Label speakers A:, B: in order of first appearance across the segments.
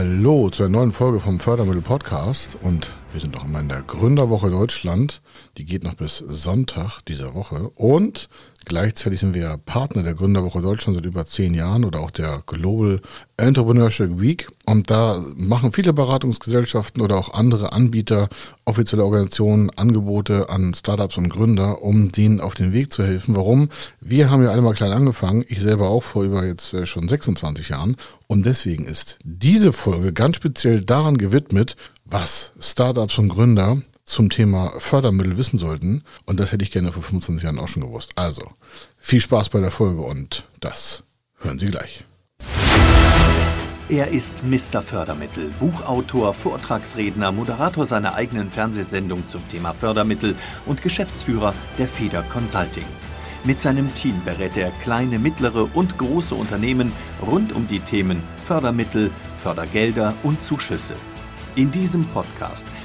A: Hallo zu einer neuen Folge vom Fördermittel Podcast und wir sind auch immer in der Gründerwoche Deutschland. Die geht noch bis Sonntag dieser Woche und gleichzeitig sind wir Partner der Gründerwoche Deutschland seit über zehn Jahren oder auch der Global Entrepreneurship Week und da machen viele Beratungsgesellschaften oder auch andere Anbieter, offizielle Organisationen Angebote an Startups und Gründer, um denen auf den Weg zu helfen. Warum? Wir haben ja alle mal klein angefangen, ich selber auch vor über jetzt äh, schon 26 Jahren und deswegen ist diese Folge ganz speziell daran gewidmet, was Startups und Gründer zum Thema Fördermittel wissen sollten. Und das hätte ich gerne vor 25 Jahren auch schon gewusst. Also, viel Spaß bei der Folge und das hören Sie gleich.
B: Er ist Mr. Fördermittel, Buchautor, Vortragsredner, Moderator seiner eigenen Fernsehsendung zum Thema Fördermittel und Geschäftsführer der Feder Consulting. Mit seinem Team berät er kleine, mittlere und große Unternehmen rund um die Themen Fördermittel, Fördergelder und Zuschüsse. In diesem Podcast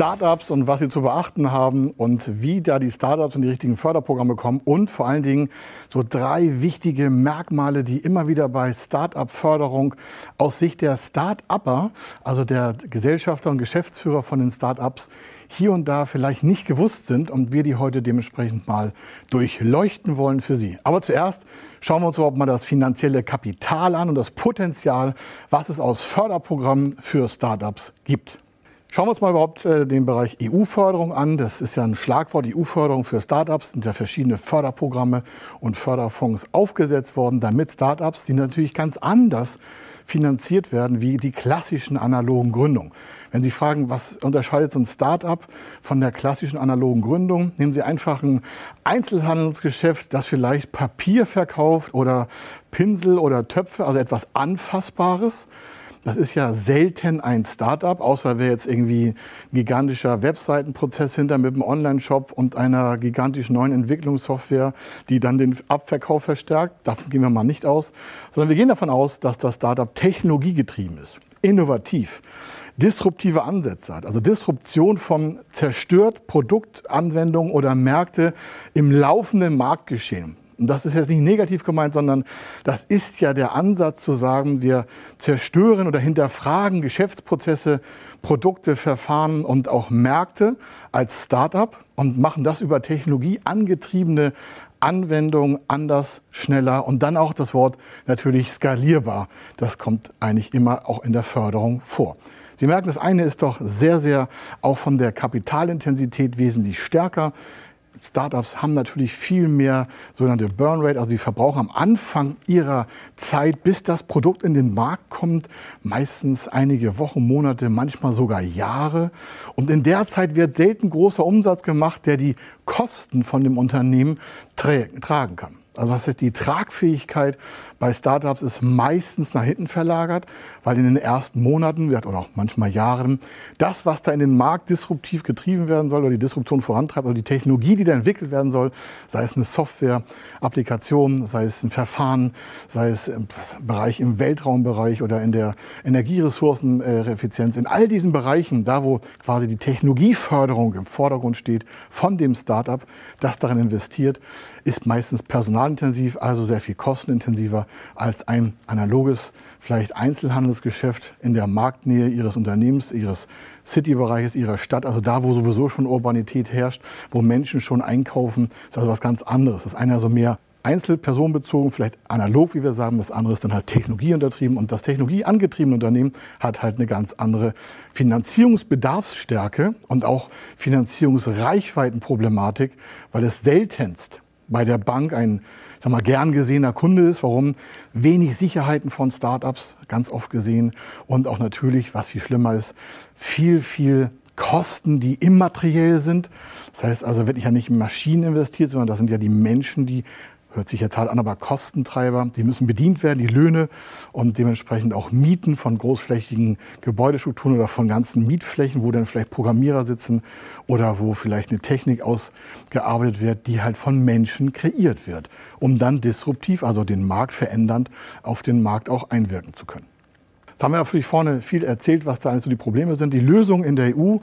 A: Startups und was sie zu beachten haben und wie da die Startups in die richtigen Förderprogramme kommen und vor allen Dingen so drei wichtige Merkmale, die immer wieder bei Startup-Förderung aus Sicht der Start-Upper, also der Gesellschafter und Geschäftsführer von den Startups, hier und da vielleicht nicht gewusst sind und wir die heute dementsprechend mal durchleuchten wollen für Sie. Aber zuerst schauen wir uns überhaupt mal das finanzielle Kapital an und das Potenzial, was es aus Förderprogrammen für Startups gibt. Schauen wir uns mal überhaupt äh, den Bereich EU-Förderung an. Das ist ja ein Schlagwort. EU-Förderung für Startups sind ja verschiedene Förderprogramme und Förderfonds aufgesetzt worden, damit Startups, die natürlich ganz anders finanziert werden wie die klassischen analogen Gründungen. Wenn Sie fragen, was unterscheidet so ein Startup von der klassischen analogen Gründung, nehmen Sie einfach ein Einzelhandelsgeschäft, das vielleicht Papier verkauft oder Pinsel oder Töpfe, also etwas Anfassbares. Das ist ja selten ein Startup, außer wer jetzt irgendwie ein gigantischer Webseitenprozess hinter mit einem Online-Shop und einer gigantischen neuen Entwicklungssoftware, die dann den Abverkauf verstärkt. Davon gehen wir mal nicht aus, sondern wir gehen davon aus, dass das Startup technologiegetrieben ist, innovativ, disruptive Ansätze hat. Also Disruption von zerstört Produktanwendungen oder Märkte im laufenden Marktgeschehen. Und das ist jetzt nicht negativ gemeint, sondern das ist ja der Ansatz zu sagen, wir zerstören oder hinterfragen Geschäftsprozesse, Produkte, Verfahren und auch Märkte als Start-up und machen das über Technologie angetriebene Anwendungen anders, schneller und dann auch das Wort natürlich skalierbar. Das kommt eigentlich immer auch in der Förderung vor. Sie merken, das eine ist doch sehr, sehr auch von der Kapitalintensität wesentlich stärker. Startups haben natürlich viel mehr sogenannte Burn Rate, also die verbrauchen am Anfang ihrer Zeit, bis das Produkt in den Markt kommt, meistens einige Wochen, Monate, manchmal sogar Jahre. Und in der Zeit wird selten großer Umsatz gemacht, der die Kosten von dem Unternehmen tragen kann. Also das heißt, die Tragfähigkeit bei Startups ist meistens nach hinten verlagert, weil in den ersten Monaten oder auch manchmal Jahren das, was da in den Markt disruptiv getrieben werden soll oder die Disruption vorantreibt oder die Technologie, die da entwickelt werden soll, sei es eine Software, Applikation, sei es ein Verfahren, sei es im Bereich im Weltraumbereich oder in der Energieressourceneffizienz, in all diesen Bereichen, da wo quasi die Technologieförderung im Vordergrund steht von dem Startup, das darin investiert, ist meistens personalintensiv, also sehr viel kostenintensiver als ein analoges, vielleicht Einzelhandelsgeschäft in der Marktnähe Ihres Unternehmens, Ihres City-Bereiches, Ihrer Stadt, also da, wo sowieso schon Urbanität herrscht, wo Menschen schon einkaufen, ist also was ganz anderes. Das eine also mehr einzelpersonenbezogen, vielleicht analog, wie wir sagen. Das andere ist dann halt technologieuntertrieben. Und das technologieangetriebene Unternehmen hat halt eine ganz andere Finanzierungsbedarfsstärke und auch Finanzierungsreichweitenproblematik, weil es seltenst bei der Bank ein sag mal, gern gesehener Kunde ist. Warum? Wenig Sicherheiten von Startups, ganz oft gesehen. Und auch natürlich, was viel schlimmer ist, viel, viel Kosten, die immateriell sind. Das heißt also, wird ja nicht in Maschinen investiert, sondern das sind ja die Menschen, die hört sich jetzt halt an, aber Kostentreiber, die müssen bedient werden, die Löhne und dementsprechend auch Mieten von großflächigen Gebäudestrukturen oder von ganzen Mietflächen, wo dann vielleicht Programmierer sitzen oder wo vielleicht eine Technik ausgearbeitet wird, die halt von Menschen kreiert wird, um dann disruptiv, also den Markt verändernd, auf den Markt auch einwirken zu können. Jetzt haben wir natürlich vorne viel erzählt, was da eigentlich so die Probleme sind. Die Lösung in der EU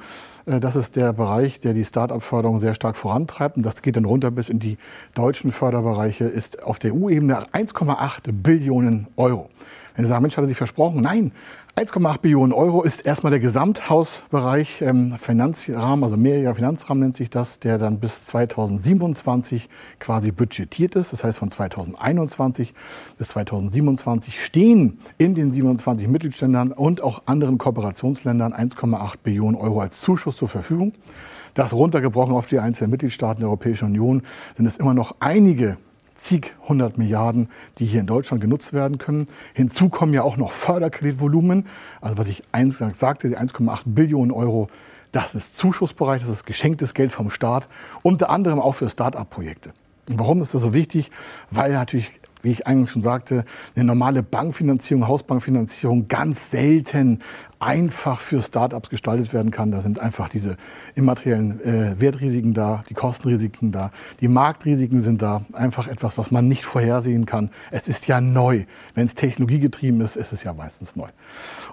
A: äh, das ist der Bereich, der die Start-up-Förderung sehr stark vorantreibt. Und das geht dann runter bis in die deutschen Förderbereiche, ist auf der EU-Ebene 1,8 Billionen Euro. Wenn Sie sagen, Mensch, hat er sich versprochen? Nein, 1,8 Billionen Euro ist erstmal der Gesamthausbereich ähm, Finanzrahmen, also mehrjähriger Finanzrahmen nennt sich das, der dann bis 2027 quasi budgetiert ist. Das heißt, von 2021 bis 2027 stehen in den 27 Mitgliedsländern und auch anderen Kooperationsländern 1,8 Billionen Euro als Zuschuss zur Verfügung. Das runtergebrochen auf die einzelnen Mitgliedstaaten der Europäischen Union sind es immer noch einige zig hundert Milliarden, die hier in Deutschland genutzt werden können. Hinzu kommen ja auch noch Förderkreditvolumen. Also was ich eingangs sagte, die 1,8 Billionen Euro, das ist Zuschussbereich, das ist geschenktes Geld vom Staat, unter anderem auch für Start-up-Projekte. Warum ist das so wichtig? Weil natürlich wie ich eigentlich schon sagte, eine normale Bankfinanzierung, Hausbankfinanzierung ganz selten einfach für Startups gestaltet werden kann. Da sind einfach diese immateriellen äh, Wertrisiken da, die Kostenrisiken da, die Marktrisiken sind da. Einfach etwas, was man nicht vorhersehen kann. Es ist ja neu. Wenn es technologiegetrieben ist, ist es ja meistens neu.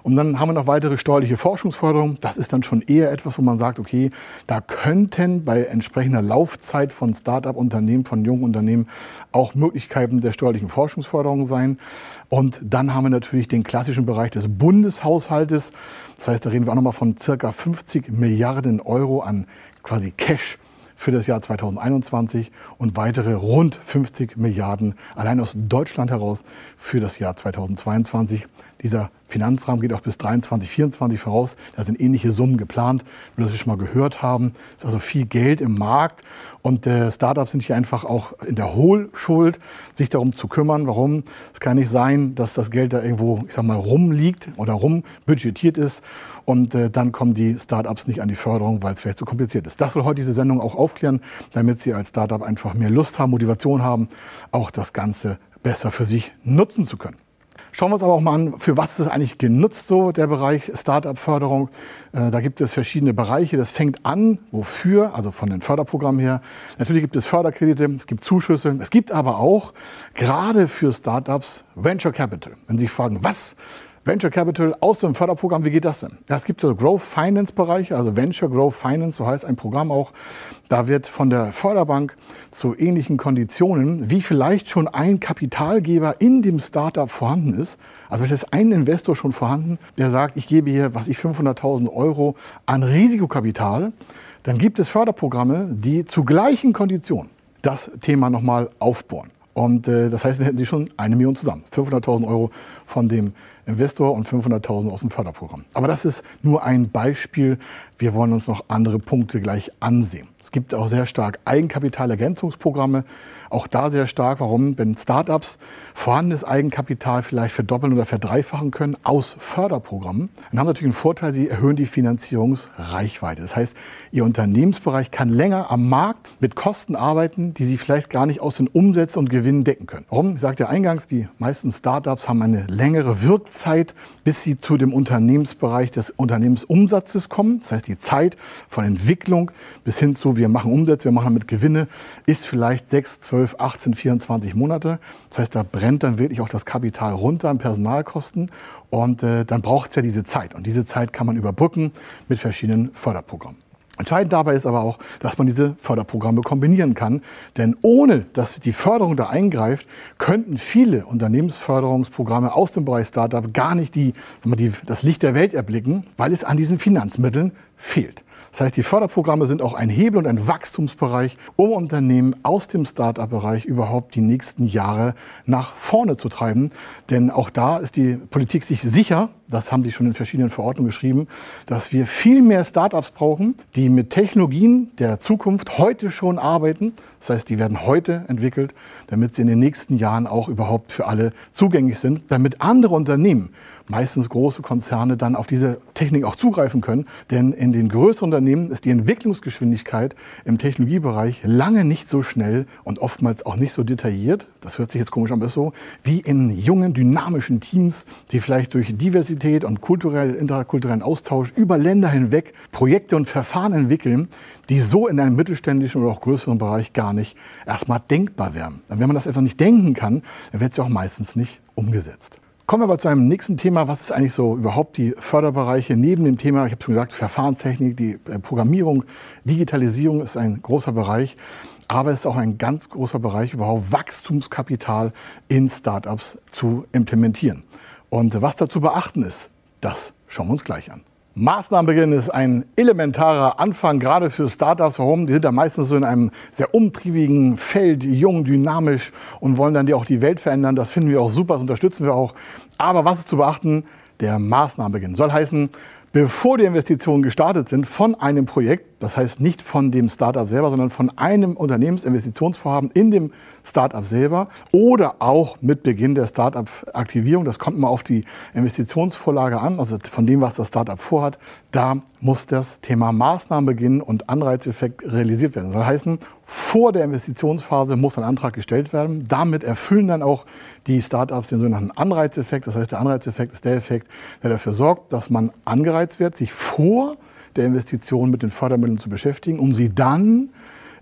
A: Und dann haben wir noch weitere steuerliche Forschungsförderung. Das ist dann schon eher etwas, wo man sagt, okay, da könnten bei entsprechender Laufzeit von Start-up-Unternehmen, von jungen Unternehmen auch Möglichkeiten der steuerlichen Forschungsförderung sein. Und dann haben wir natürlich den klassischen Bereich des Bundeshaushaltes. Das heißt, da reden wir auch nochmal von circa 50 Milliarden Euro an quasi Cash für das Jahr 2021 und weitere rund 50 Milliarden allein aus Deutschland heraus für das Jahr 2022. Dieser Finanzrahmen geht auch bis 23, 24 voraus. Da sind ähnliche Summen geplant, nur dass Sie schon mal gehört haben. Es ist also viel Geld im Markt und äh, Startups sind hier einfach auch in der Hohlschuld, sich darum zu kümmern. Warum? Es kann nicht sein, dass das Geld da irgendwo, ich sag mal, rumliegt oder rumbudgetiert ist und äh, dann kommen die Startups nicht an die Förderung, weil es vielleicht zu kompliziert ist. Das soll heute diese Sendung auch aufklären, damit Sie als Startup einfach mehr Lust haben, Motivation haben, auch das Ganze besser für sich nutzen zu können. Schauen wir uns aber auch mal an, für was ist eigentlich genutzt, so der Bereich Start-up-Förderung. Äh, da gibt es verschiedene Bereiche. Das fängt an, wofür, also von den Förderprogrammen her. Natürlich gibt es Förderkredite, es gibt Zuschüsse, es gibt aber auch gerade für Start-ups Venture Capital. Wenn Sie sich fragen, was Venture Capital aus dem Förderprogramm, wie geht das denn? Es gibt so Growth Finance Bereiche, also Venture Growth Finance, so heißt ein Programm auch. Da wird von der Förderbank zu ähnlichen Konditionen, wie vielleicht schon ein Kapitalgeber in dem Startup vorhanden ist. Also es ist ein Investor schon vorhanden, der sagt, ich gebe hier, was ich 500.000 Euro an Risikokapital. Dann gibt es Förderprogramme, die zu gleichen Konditionen das Thema nochmal aufbohren. Und äh, das heißt, dann hätten Sie schon eine Million zusammen. 500.000 Euro von dem Investor und 500.000 aus dem Förderprogramm. Aber das ist nur ein Beispiel. Wir wollen uns noch andere Punkte gleich ansehen. Es gibt auch sehr stark Eigenkapitalergänzungsprogramme. Auch da sehr stark. Warum? Wenn Startups vorhandenes Eigenkapital vielleicht verdoppeln oder verdreifachen können aus Förderprogrammen, dann haben natürlich einen Vorteil, sie erhöhen die Finanzierungsreichweite. Das heißt, ihr Unternehmensbereich kann länger am Markt mit Kosten arbeiten, die sie vielleicht gar nicht aus den Umsätzen und Gewinnen decken können. Warum? Ich sagte ja eingangs, die meisten Startups haben eine längere Wirkzeit, bis sie zu dem Unternehmensbereich des Unternehmensumsatzes kommen. Das heißt, die Zeit von Entwicklung bis hin zu, wir machen Umsätze, wir machen damit Gewinne, ist vielleicht sechs, zwölf 12, 18, 24 Monate. Das heißt, da brennt dann wirklich auch das Kapital runter an Personalkosten. Und äh, dann braucht es ja diese Zeit. Und diese Zeit kann man überbrücken mit verschiedenen Förderprogrammen. Entscheidend dabei ist aber auch, dass man diese Förderprogramme kombinieren kann. Denn ohne dass die Förderung da eingreift, könnten viele Unternehmensförderungsprogramme aus dem Bereich Startup gar nicht die, die, das Licht der Welt erblicken, weil es an diesen Finanzmitteln fehlt. Das heißt, die Förderprogramme sind auch ein Hebel und ein Wachstumsbereich, um Unternehmen aus dem Start-up-Bereich überhaupt die nächsten Jahre nach vorne zu treiben. Denn auch da ist die Politik sich sicher, das haben sie schon in verschiedenen Verordnungen geschrieben, dass wir viel mehr Start-ups brauchen, die mit Technologien der Zukunft heute schon arbeiten. Das heißt, die werden heute entwickelt, damit sie in den nächsten Jahren auch überhaupt für alle zugänglich sind, damit andere Unternehmen meistens große Konzerne dann auf diese Technik auch zugreifen können. Denn in den größeren Unternehmen ist die Entwicklungsgeschwindigkeit im Technologiebereich lange nicht so schnell und oftmals auch nicht so detailliert. Das hört sich jetzt komisch an, aber ist so, wie in jungen, dynamischen Teams, die vielleicht durch Diversität und kulturell, interkulturellen Austausch über Länder hinweg Projekte und Verfahren entwickeln, die so in einem mittelständischen oder auch größeren Bereich gar nicht erstmal denkbar wären. Und wenn man das einfach nicht denken kann, dann wird es ja auch meistens nicht umgesetzt. Kommen wir aber zu einem nächsten Thema. Was ist eigentlich so überhaupt die Förderbereiche neben dem Thema, ich habe schon gesagt, Verfahrenstechnik, die äh, Programmierung, Digitalisierung ist ein großer Bereich. Aber es ist auch ein ganz großer Bereich, überhaupt Wachstumskapital in Startups zu implementieren. Und was dazu beachten ist, das schauen wir uns gleich an. Maßnahmenbeginn ist ein elementarer Anfang, gerade für Startups. Warum? Die sind da meistens so in einem sehr umtriebigen Feld, jung, dynamisch und wollen dann auch die Welt verändern. Das finden wir auch super, das unterstützen wir auch. Aber was ist zu beachten? Der Maßnahmenbeginn soll heißen, bevor die Investitionen gestartet sind von einem Projekt, das heißt nicht von dem Startup selber, sondern von einem Unternehmensinvestitionsvorhaben in dem Startup selber oder auch mit Beginn der Startup-Aktivierung. Das kommt immer auf die Investitionsvorlage an, also von dem, was das Startup vorhat. Da muss das Thema Maßnahmen beginnen und Anreizeffekt realisiert werden. Das soll heißen, vor der Investitionsphase muss ein Antrag gestellt werden. Damit erfüllen dann auch die Startups den sogenannten Anreizeffekt. Das heißt, der Anreizeffekt ist der Effekt, der dafür sorgt, dass man angereizt wird, sich vor der Investition mit den Fördermitteln zu beschäftigen, um sie dann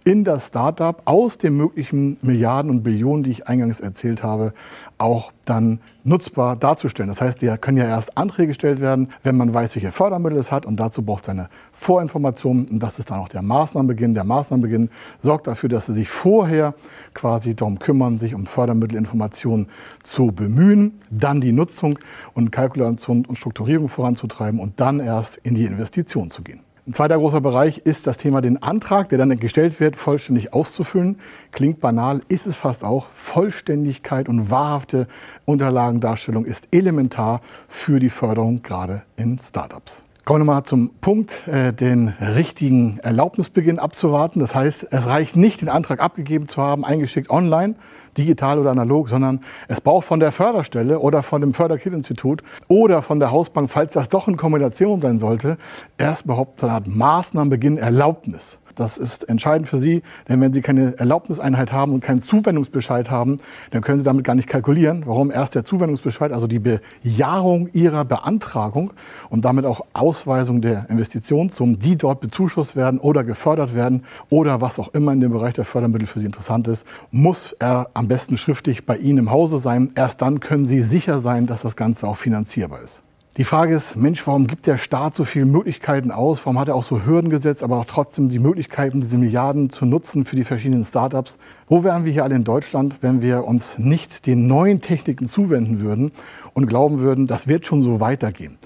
A: in das Startup aus den möglichen Milliarden und Billionen, die ich eingangs erzählt habe, auch dann nutzbar darzustellen. Das heißt, die können ja erst Anträge gestellt werden, wenn man weiß, welche Fördermittel es hat und dazu braucht es eine Vorinformation und das ist dann auch der Maßnahmenbeginn. Der Maßnahmenbeginn sorgt dafür, dass sie sich vorher quasi darum kümmern, sich um Fördermittelinformationen zu bemühen, dann die Nutzung und Kalkulation und Strukturierung voranzutreiben und dann erst in die Investition zu gehen. Ein zweiter großer Bereich ist das Thema, den Antrag, der dann gestellt wird, vollständig auszufüllen. Klingt banal, ist es fast auch. Vollständigkeit und wahrhafte Unterlagendarstellung ist elementar für die Förderung gerade in Startups. Kommen wir mal zum Punkt, äh, den richtigen Erlaubnisbeginn abzuwarten. Das heißt, es reicht nicht, den Antrag abgegeben zu haben, eingeschickt online, digital oder analog, sondern es braucht von der Förderstelle oder von dem Förderkredinstitut oder von der Hausbank, falls das doch in Kombination sein sollte, erst überhaupt so eine Art Maßnahmenbeginn Erlaubnis. Das ist entscheidend für Sie, denn wenn Sie keine Erlaubniseinheit haben und keinen Zuwendungsbescheid haben, dann können Sie damit gar nicht kalkulieren. Warum erst der Zuwendungsbescheid, also die Bejahung Ihrer Beantragung und damit auch Ausweisung der Investitionssummen, die dort bezuschusst werden oder gefördert werden oder was auch immer in dem Bereich der Fördermittel für Sie interessant ist, muss er am besten schriftlich bei Ihnen im Hause sein. Erst dann können Sie sicher sein, dass das Ganze auch finanzierbar ist. Die Frage ist, Mensch, warum gibt der Staat so viele Möglichkeiten aus? Warum hat er auch so Hürden gesetzt, aber auch trotzdem die Möglichkeiten, diese Milliarden zu nutzen für die verschiedenen Startups? Wo wären wir hier alle in Deutschland, wenn wir uns nicht den neuen Techniken zuwenden würden und glauben würden, das wird schon so weitergehen?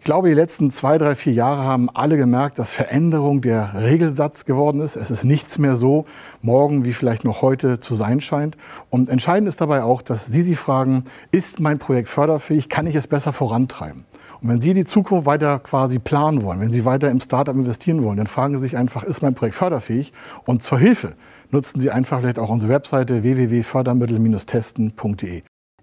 A: Ich glaube, die letzten zwei, drei, vier Jahre haben alle gemerkt, dass Veränderung der Regelsatz geworden ist. Es ist nichts mehr so morgen, wie vielleicht noch heute zu sein scheint. Und entscheidend ist dabei auch, dass Sie sich fragen, ist mein Projekt förderfähig? Kann ich es besser vorantreiben? Und wenn Sie die Zukunft weiter quasi planen wollen, wenn Sie weiter im Startup investieren wollen, dann fragen Sie sich einfach, ist mein Projekt förderfähig? Und zur Hilfe nutzen Sie einfach vielleicht auch unsere Webseite www.fördermittel-testen.de.